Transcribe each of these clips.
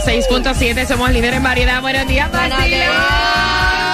106.7, somos líderes en variedad. Buenos días, Buenos días.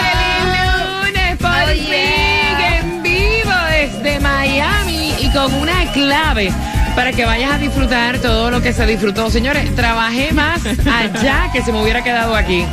¡Feliz lunes! Por Oh, yeah. en vivo desde Miami y con una clave para que vayas a disfrutar todo lo que se disfrutó. Señores, trabajé más allá que si me hubiera quedado aquí.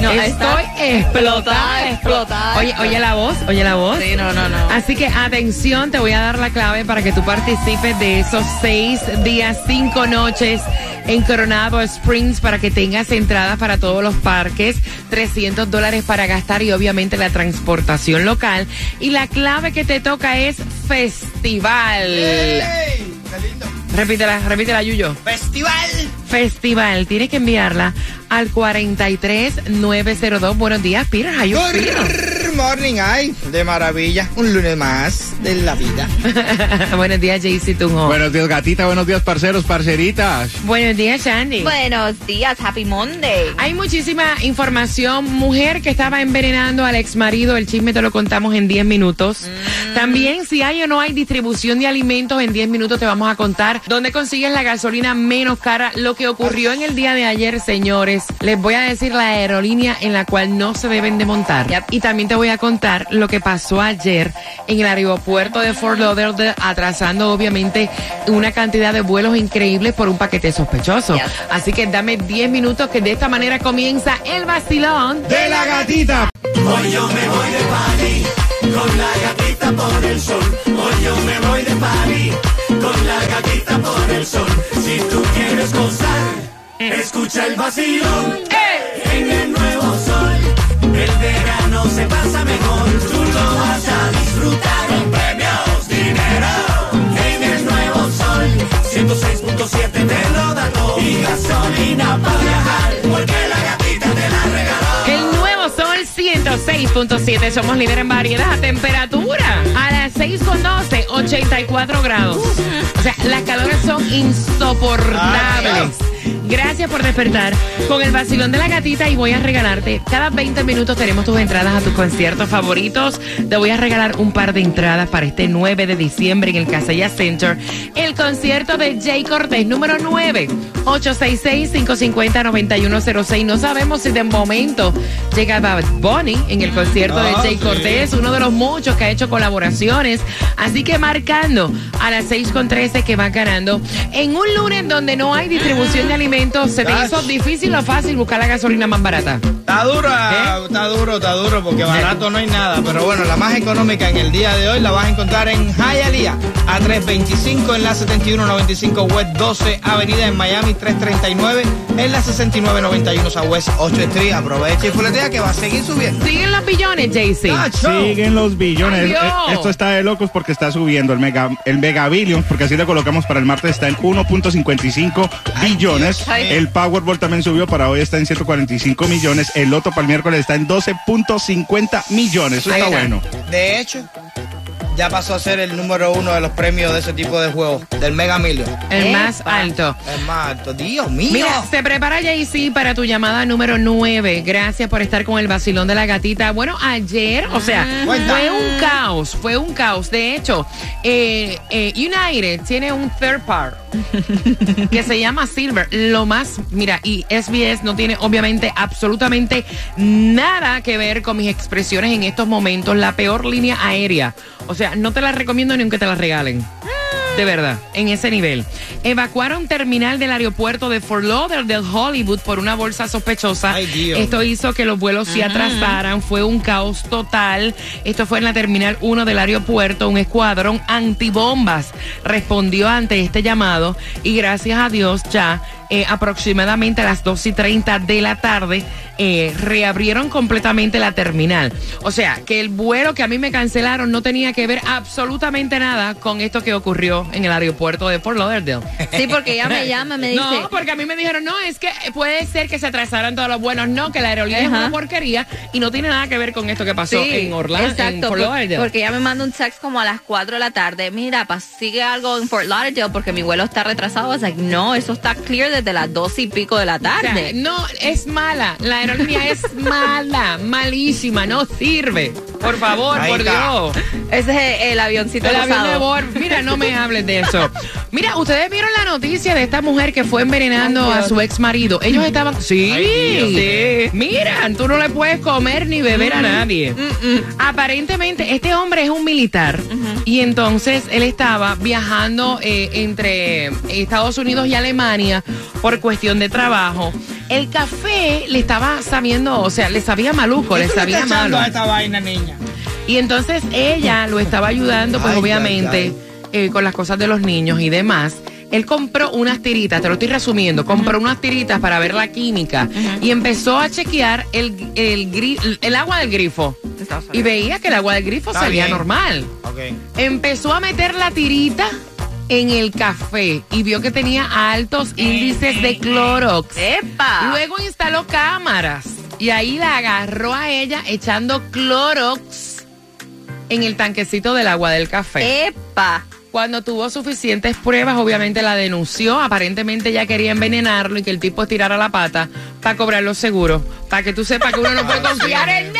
No, Estoy explotada, explotada, Oye, oye la voz, oye la voz. Sí, no, no, no. Así que atención, te voy a dar la clave para que tú participes de esos seis días, cinco noches en Coronado Springs para que tengas entradas para todos los parques, 300 dólares para gastar y obviamente la transportación local. Y la clave que te toca es festival. Repítela, repítela, Yuyo. Festival. Festival. Tienes que enviarla al 43902. Buenos días, Peter. How you morning, ay, de maravilla. Un lunes más de la vida. Buenos días, JC Tunjo. Buenos días, gatita. Buenos días, parceros, parceritas. Buenos días, Sandy. Buenos días, Happy Monday. Hay muchísima información. Mujer que estaba envenenando al ex marido. El chisme te lo contamos en 10 minutos. Mm. También, si hay o no hay distribución de alimentos, en 10 minutos te vamos a contar dónde consigues la gasolina menos cara. Lo que ocurrió en el día de ayer, señores. Les voy a decir la aerolínea en la cual no se deben de montar. Yep. Y también te voy a contar lo que pasó ayer en el aeropuerto de Fort Lauderdale, atrasando obviamente una cantidad de vuelos increíbles por un paquete sospechoso. Yep. Así que dame 10 minutos que de esta manera comienza el vacilón. De la gatita. Hoy yo me voy de party con la gatita por el sol. Hoy yo me voy de party con la gatita por el sol. Si tú quieres gozar, escucha el vacilón. En se pasa mejor. Tú lo vas a disfrutar con premios, dinero. En el nuevo sol, 106.7 te lo da todo. Y gasolina para viajar, porque la gatita te la regaló. El nuevo sol 106.7. Somos líder en variedad. Temperatura a las 6 con 12, 84 grados. O sea, las calores son insoportables. Gracias por despertar con el vacilón de la gatita y voy a regalarte. Cada 20 minutos tenemos tus entradas a tus conciertos favoritos. Te voy a regalar un par de entradas para este 9 de diciembre en el Casella Center. El concierto de Jay Cortés, número 9. 866-550-9106. No sabemos si de momento llega Bad Bunny en el concierto de Jay Cortés, uno de los muchos que ha hecho colaboraciones. Así que marcando a las 6 con 13 que va ganando. En un lunes donde no hay distribución de alimentos, ¿se te hizo difícil o fácil buscar la gasolina más barata? Está duro, ah, está duro, está duro, porque barato no hay nada. Pero bueno, la más económica en el día de hoy la vas a encontrar en Hialeah, a 325 en la 7195 West 12 Avenida en Miami, 339 en la 6991 Southwest 8 Street. Aprovecha y fuletea que va a seguir subiendo. Siguen los billones, JC. Siguen los billones. Ay, Dios. Eh, Esto está de locos porque está subiendo el mega el mega billion, porque así lo colocamos para el martes está en 1.55 billones. El Powerball también subió para hoy está en 145 millones. El Loto para el miércoles está en 12.50 millones. Eso está. bueno. De hecho, ya pasó a ser el número uno de los premios de ese tipo de juegos, del Mega Million. El más Epa. alto. El más alto. Dios mío. Mira, se prepara Jay-Z para tu llamada número 9. Gracias por estar con el vacilón de la gatita. Bueno, ayer, o sea, Cuenta. fue un caos, fue un caos. De hecho, eh, eh, United tiene un third part que se llama Silver. Lo más, mira, y SBS no tiene obviamente absolutamente nada que ver con mis expresiones en estos momentos. La peor línea aérea. O sea, no te la recomiendo ni aunque te la regalen. De verdad, en ese nivel. Evacuaron terminal del aeropuerto de Fort Lauderdale, Hollywood, por una bolsa sospechosa. Ay, Dios. Esto hizo que los vuelos se atrasaran. Fue un caos total. Esto fue en la terminal 1 del aeropuerto. Un escuadrón antibombas respondió ante este llamado. Y gracias a Dios, ya eh, aproximadamente a las 2 y 30 de la tarde, eh, reabrieron completamente la terminal. O sea, que el vuelo que a mí me cancelaron no tenía que ver absolutamente nada con esto que ocurrió en el aeropuerto de Fort Lauderdale. Sí, porque ella me llama, me dice. No, porque a mí me dijeron, no, es que puede ser que se atrasaran todos los vuelos. No, que la aerolínea es una porquería y no tiene nada que ver con esto que pasó Sí, en Orlando, en Fort por- Lauderdale. porque ella me manda un text como a las 4 de la tarde. Mira, pa, sigue algo en Fort Lauderdale porque mi vuelo está retrasado. Was like, no, eso está clear desde las 12 y pico de la O sea, tarde. no, es mala. La aerolínea es mala, malísima, no sirve. Por favor, Ahí por está. Dios. Ese es el, avioncito El avión rosado. de Bor- Mira, no me hables de eso. Mira, ustedes vieron la noticia de esta mujer que fue envenenando a su ex marido. Ellos estaban. Sí, sí. Mira, tú no le puedes comer ni beber a nadie. Aparentemente, este hombre es un militar. Y entonces él estaba viajando eh, entre Estados Unidos y Alemania por cuestión de trabajo. El café le estaba sabiendo, o sea, le sabía maluco, ¿Qué le sabía malo. a esta vaina, niña? Y entonces ella lo estaba ayudando, pues Ay, obviamente, ay, eh, con las cosas de los niños y demás. Él compró unas tiritas, te lo estoy resumiendo, compró unas tiritas para ver la química y empezó a chequear el, el, el agua del grifo. Y veía que el agua del grifo Está salía bien. normal. Ok. Empezó a meter la tirita en el café y vio que tenía altos índices de Clorox. ¡Epa! Luego instaló cámaras y ahí la agarró a ella echando Clorox en el tanquecito del agua del café. ¡Epa! Cuando tuvo suficientes pruebas, obviamente la denunció. Aparentemente ella quería envenenarlo y que el tipo estirara la pata para cobrar los seguros. Para que tú sepas que uno no puede confiar en en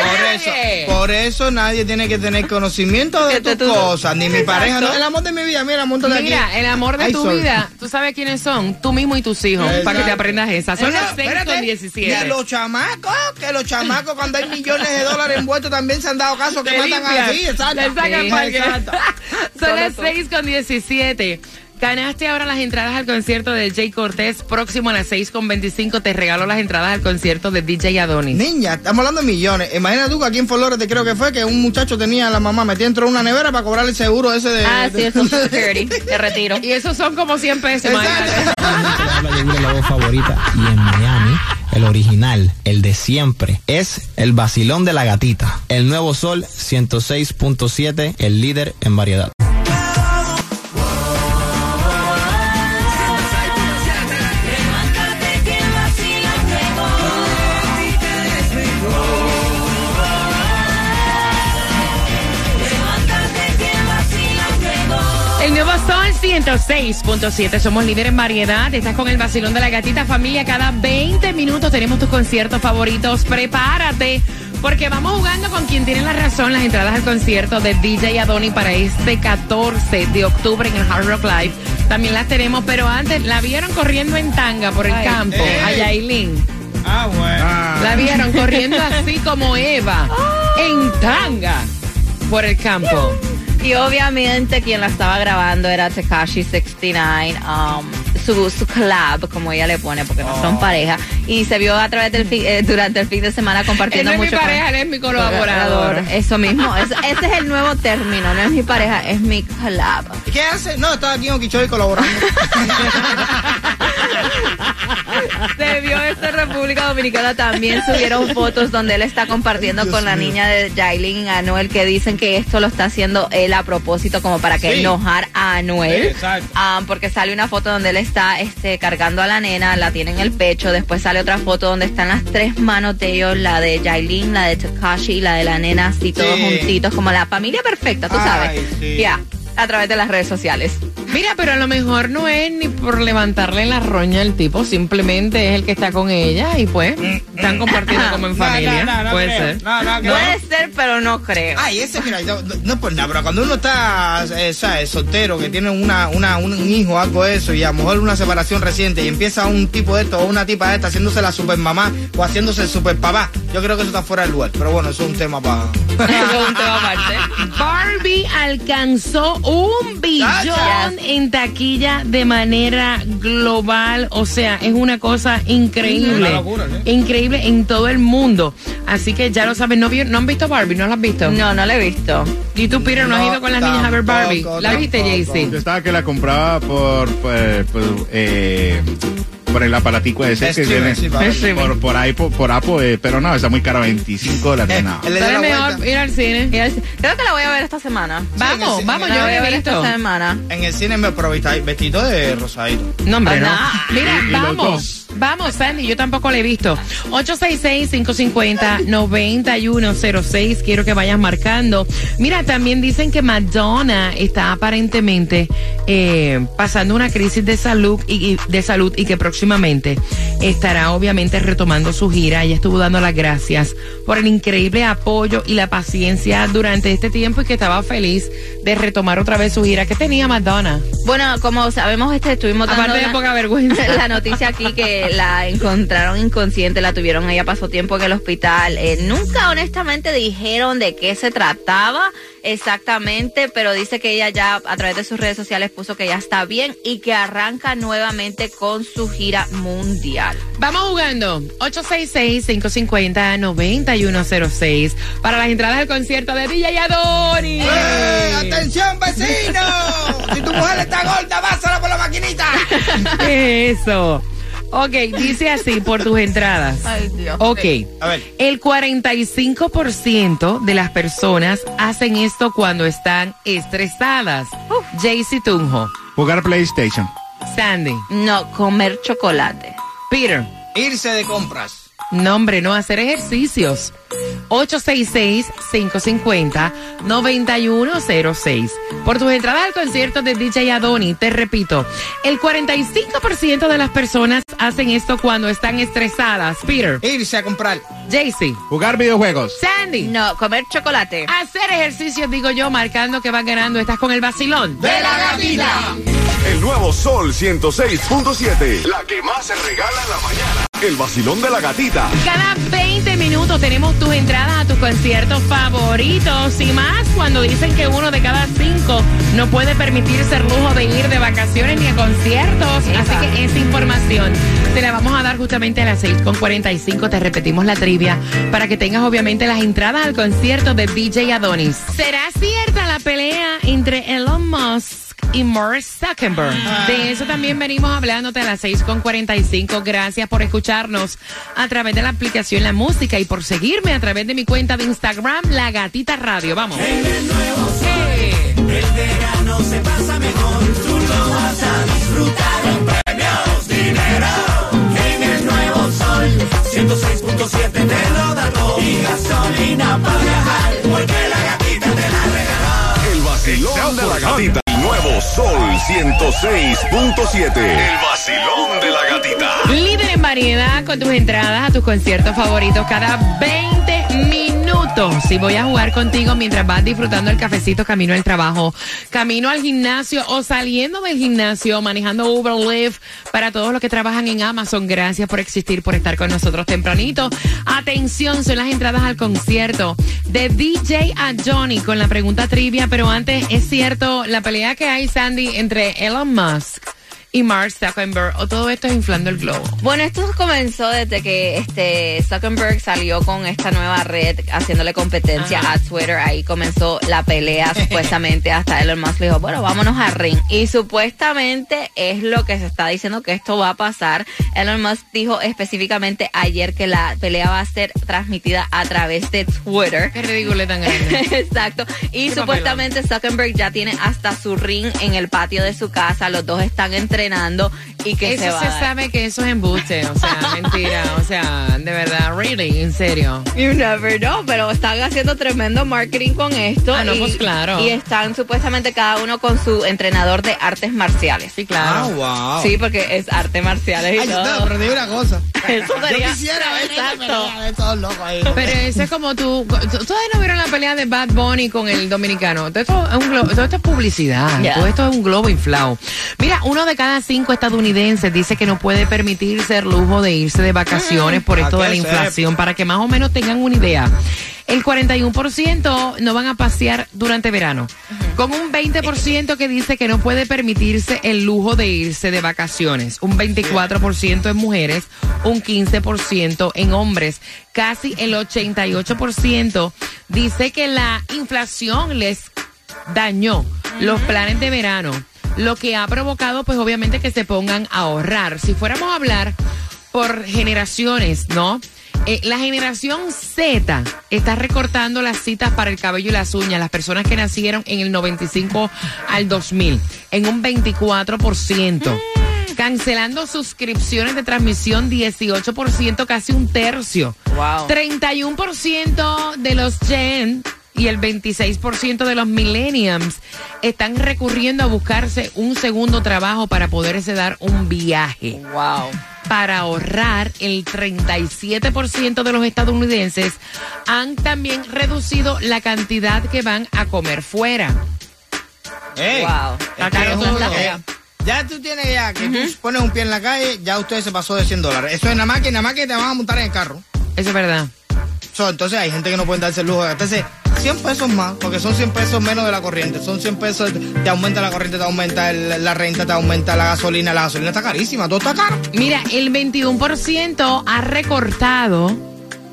Por eso, por eso nadie tiene que tener conocimiento de tus cosas, ni mi pareja, no, el amor de mi vida, mira, montate aquí. Mira, el amor de Ay, tu sorry. vida, tú sabes quiénes son, tú mismo y tus hijos, Exacto. para que te aprendas esa. Son las 6 espérate, con Y 17. a los chamacos, que los chamacos cuando hay millones de dólares envueltos también se han dado caso que matan así, exacto. le sacan Sí, exacto. Son las Solo 6 con 17. Ganaste ahora las entradas al concierto de Jay Cortés. Próximo a las 6 con 25 te regalo las entradas al concierto de DJ Adonis. Niña, estamos hablando de millones. Imagina tú que aquí en Flores te creo que fue que un muchacho tenía a la mamá metida dentro de una nevera para cobrar el seguro ese de. Ah, sí, de- es Security. De retiro. Y esos son como 100 pesos. la voz favorita y en Miami el original, el de siempre, es el vacilón de la gatita. El nuevo sol 106.7, el líder en variedad. 106.7. Somos líder en variedad. Estás con el vacilón de la gatita familia. Cada 20 minutos tenemos tus conciertos favoritos. Prepárate. Porque vamos jugando con quien tiene la razón las entradas al concierto de DJ Adoni para este 14 de octubre en el Hard Rock Live. También las tenemos, pero antes la vieron corriendo en tanga por el Ay, campo, ey. a Yailin. Ah, bueno. La vieron corriendo así como Eva, en tanga, por el campo. Y obviamente quien la estaba grabando era Tekashi 69, um, su, su collab, como ella le pone, porque no Oh. son pareja. Y se vio a través del fin- eh, durante el fin de semana Él compartiendo no es mi mucho. con- pareja, él es mi colaborador. Eso mismo. Es- ese es el nuevo término. No es mi pareja, es mi collab. ¿Y ¿Qué hace? No, estaba aquí en Oquichoy colaborando. Se vio esto en República Dominicana también subieron fotos donde él está compartiendo con la niña de Jailin Anuel que dicen que esto lo está haciendo él a propósito como para que Sí. enojar a Anuel. Sí. Ah, porque sale una foto donde él está este, cargando a la nena, la tiene en el pecho, después sale otra foto donde están las tres manos de ellos, la de Jailin, la de Takashi y la de la nena, así todos Sí. juntitos, como la familia perfecta, tú Ay, sabes. Ya, a través de las redes sociales. Mira, pero a lo mejor no es ni por levantarle la roña al tipo, simplemente es el que está con ella y pues están compartiendo como en Mm, No, familia. no, no, no Puede creo. ser. No, no, creo. Puede ser, pero no creo. Ay, ese, mira, no, no por nada, pero cuando uno está, eh, ¿sabes? soltero, que tiene una, una, un, un hijo, algo de eso, y a lo mejor una separación reciente, y empieza un tipo de esto o una tipa de esta haciéndose la super mamá o haciéndose el super papá, yo creo que eso está fuera del lugar. Pero bueno, eso es un tema para. Eso es un tema aparte. Barbie alcanzó un billón en taquilla de manera global. O sea, es una cosa increíble. Una locura, ¿sí? Increíble en todo el mundo. Así que ya lo saben. ¿No, vi- no han visto Barbie? ¿No la has visto? No, no lo he visto. ¿Y tú, Peter, no, has ido con las niñas a ver Barbie? tampoco, ¿La viste, tampoco. Jaycee? Yo estaba que la compraba por, por, por, eh, por el aparatico ese que viene por, por ahí, por, por Apple, eh, pero no, está muy caro, 25 dólares. No. Le dio ¿Sale la mejor ir al cine? Creo que la voy a ver esta semana. Vamos, vamos, yo la no voy a ver esta semana. En el cine me vesti- vestido de rosadito. No, hombre, no. Anda. Mira, vamos. Vamos, Sandy, yo tampoco le he visto. 866-550-9106. Quiero que vayas marcando. Mira, también dicen que Madonna está aparentemente eh, pasando una crisis de salud y, y- de salud y que próximamente estará obviamente retomando su gira. Ella estuvo dando las gracias por el increíble apoyo y la paciencia durante este tiempo y que estaba feliz de retomar otra vez su gira. ¿Qué tenía Madonna? Bueno, como sabemos, este estuvimos dando Aparte de la- poca vergüenza. la noticia aquí que la encontraron inconsciente, la tuvieron, ella pasó tiempo en el hospital. Eh, nunca honestamente dijeron de qué se trataba exactamente, pero dice que ella ya a través de sus redes sociales puso que ya está bien y que arranca nuevamente con su gira mundial. Vamos jugando. 866-550-9106 para las entradas del concierto de DJ Adoni. ¡Eh! ¡Atención, vecino! Si tu mujer está gorda, pásala por la maquinita. Eso. Ok, dice así por tus entradas. Ay, Dios. Ok. A ver. El 45% de las personas hacen esto cuando están estresadas. Jaycee Tunjo, Jugar PlayStation. Sandy, No, comer chocolate. Peter. Irse de compras. No, hombre, no hacer ejercicios. 866-550-9106. Por tus entradas al concierto de DJ Adoni, te repito, el 45% de las personas hacen esto cuando están estresadas. Peter, Irse a comprar. Jaycee, Jugar videojuegos. Sandy. No, comer chocolate. Hacer ejercicios, digo yo, marcando que vas ganando. Estás con el vacilón. ¡De la gatita! El nuevo Sol 106.7. La que más se regala en la mañana. El vacilón de la gatita. Cada 20 minutos tenemos tus entradas a tus conciertos favoritos y más cuando dicen que uno de cada cinco no puede permitirse el lujo de ir de vacaciones ni a conciertos. Así que esa información te la vamos a dar justamente a las 6.45. Te repetimos la trivia para que tengas obviamente las entradas al concierto de DJ Adonis. ¿Será cierta la pelea entre Elon Musk? Y Morris Zuckerberg. De eso también venimos hablándote a las 6.45. Gracias por escucharnos a través de la aplicación La Música y por seguirme a través de mi cuenta de Instagram, La Gatita Radio. Vamos. Eh. El verano se pasa mejor, tú lo vas a 106.7. El vacilón de la gatita. Líder en variedad con tus entradas a tus conciertos favoritos cada 20 Y voy a jugar contigo mientras vas disfrutando el cafecito camino al trabajo, camino al gimnasio o saliendo del gimnasio, manejando Uber Lyft para todos los que trabajan en Amazon. Gracias por existir, por estar con nosotros tempranito. Atención, son las entradas al concierto de DJ a Johnny con la pregunta trivia, pero antes es cierto la pelea que hay, Sandy, entre Elon Musk y Mark Zuckerberg o todo esto es inflando el globo? Bueno, esto comenzó desde que este Zuckerberg salió con esta nueva red haciéndole competencia a Twitter. Ahí comenzó la pelea supuestamente hasta Elon Musk le dijo, bueno, vámonos a Ring. Y supuestamente es lo que se está diciendo que esto va a pasar. Elon Musk dijo específicamente ayer que la pelea va a ser transmitida a través de Twitter. Qué ridículo tan grande. Exacto. Y supuestamente Zuckerberg ya tiene hasta su ring en el patio de su casa. Los dos están entrenando y que eso se va. se a dar. sabe que eso es embuste, o sea, mentira, o sea, de verdad, really, en serio. You never know, pero están haciendo tremendo marketing con esto. Ah, no, y, pues claro. Y están supuestamente cada uno con su entrenador de artes marciales. Sí, claro. Ah, wow. Sí, porque es arte marciales y Ay, aprendí una cosa. Eso sería- Yo quisiera ver esa Exacto. pelea de todos locos ahí. Pero eso es como tú. ¿Ustedes no vieron la pelea de Bad Bunny con el dominicano? Todo esto es, un globo- todo esto es publicidad. Ya. Todo esto es un globo inflado. Mira, uno de cada cinco estadounidenses dice que no puede permitirse el lujo de irse de vacaciones por ¿a esto de la inflación, para que más o menos tengan una idea. El 41% no van a pasear durante verano, con un 20% que dice que no puede permitirse el lujo de irse de vacaciones, un 24% en mujeres, un 15% en hombres, casi el 88% dice que la inflación les dañó los planes de verano, lo que ha provocado pues obviamente que se pongan a ahorrar. Si fuéramos a hablar por generaciones, ¿no? Eh, la generación Z está recortando las citas para el cabello y las uñas, las personas que nacieron en el 95 al 2000, en un 24%. Cancelando suscripciones de transmisión, 18%, casi un tercio. Wow. 31% de los Gen y el 26% de los Millenniums están recurriendo a buscarse un segundo trabajo para poderse dar un viaje. Wow. Para ahorrar, el 37% de los estadounidenses han también reducido la cantidad que van a comer fuera. Ey, Wow. Está ya tú tienes ya que tú pones un pie en la calle, ya usted se pasó de 100 dólares. Eso es nada más que nada más que te van a montar en el carro. Eso es verdad. So, entonces hay gente que no puede darse el lujo de gastarse 100 pesos más, porque son 100 pesos menos de la corriente. Son 100 pesos, te aumenta la corriente, te aumenta el- la renta, te aumenta la gasolina. La gasolina está carísima, todo está caro. Mira, el 21% ha recortado,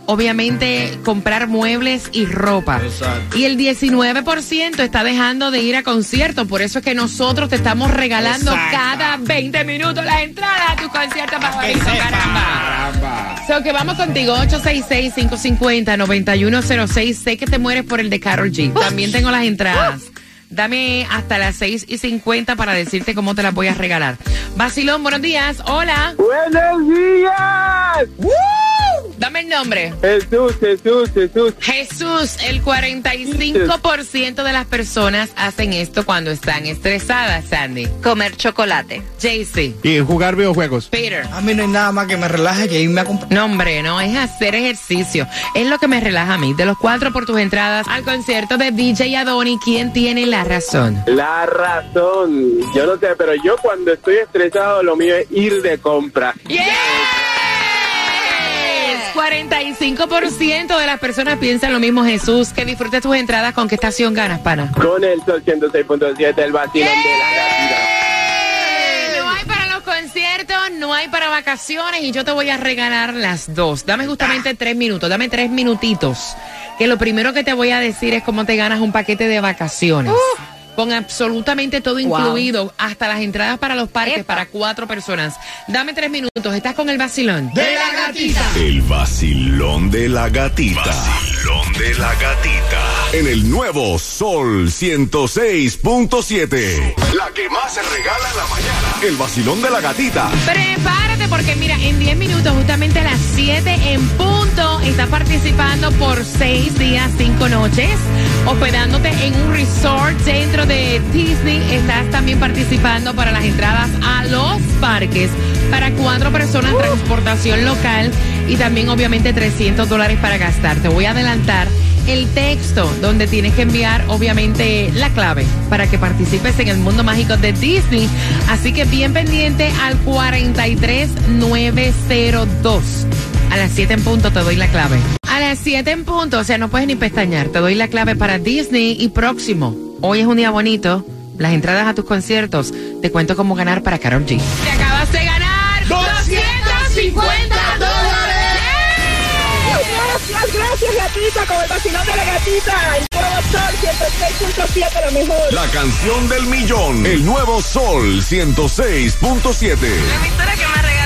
obviamente, comprar muebles y ropa. Exacto. Y el 19% está dejando de ir a conciertos. Por eso es que nosotros te estamos regalando Exacto. cada 20 minutos la entrada a tu concierto favorito, sepa. caramba. So que vamos contigo, 866-550-9106. Sé que te mueres por el de Carol G. También tengo las entradas. Dame hasta las 6 y 50 para decirte cómo te las voy a regalar. Basilón, buenos días. Hola. Buenos días. Dame el nombre. Jesús, Jesús, Jesús. Jesús, el 45% de las personas hacen esto cuando están estresadas, Sandy. Comer chocolate. JC. Y jugar videojuegos. Peter. A mí no hay nada más que me relaje que irme a comprar. No, hombre, no, es hacer ejercicio. Es lo que me relaja a mí. De los cuatro por tus entradas al concierto de DJ Adoni, ¿quién tiene la razón? La razón. Yo no sé, pero yo cuando estoy estresado lo mío es ir de compra. ¡Yes! 45% de las personas piensan lo mismo, Jesús. Que disfrutes tus entradas. ¿Con qué estación ganas, pana? Con el Sol 106.7, el vacilón de la. No hay para los conciertos, no hay para vacaciones y yo te voy a regalar las dos. Dame justamente tres minutos, dame tres minutitos. Que lo primero que te voy a decir es cómo te ganas un paquete de vacaciones. Con absolutamente todo incluido, hasta las entradas para los parques para cuatro personas. Dame tres minutos, estás con el vacilón. ¡De la gatita! El vacilón de la gatita. Vacilón de la gatita. En el nuevo Sol 106.7. La que más se regala en la mañana. El vacilón de la gatita. Prepárate porque mira, en 10 minutos, justamente a las 7 en punto, estás participando por 6 días, 5 noches, hospedándote en un resort dentro de Disney. Estás también participando para las entradas a los parques para cuatro personas, transportación local y también obviamente 300 dólares para gastar. Te voy a adelantar el texto donde tienes que enviar obviamente la clave para que participes en el mundo mágico de Disney. Así que bien pendiente al 43902. A las 7 en punto te doy la clave. A las 7 en punto, o sea, no puedes ni pestañear. Te doy la clave para Disney y próximo. Hoy es un día bonito. las entradas a tus conciertos, te cuento cómo ganar para Carol G. Te acabas de ganar 250 dólares. Gracias, gracias, gatita, con el vacilón de la gatita. El nuevo sol 106.7, lo mejor. La canción del millón. El nuevo Sol 106.7. La emisora que más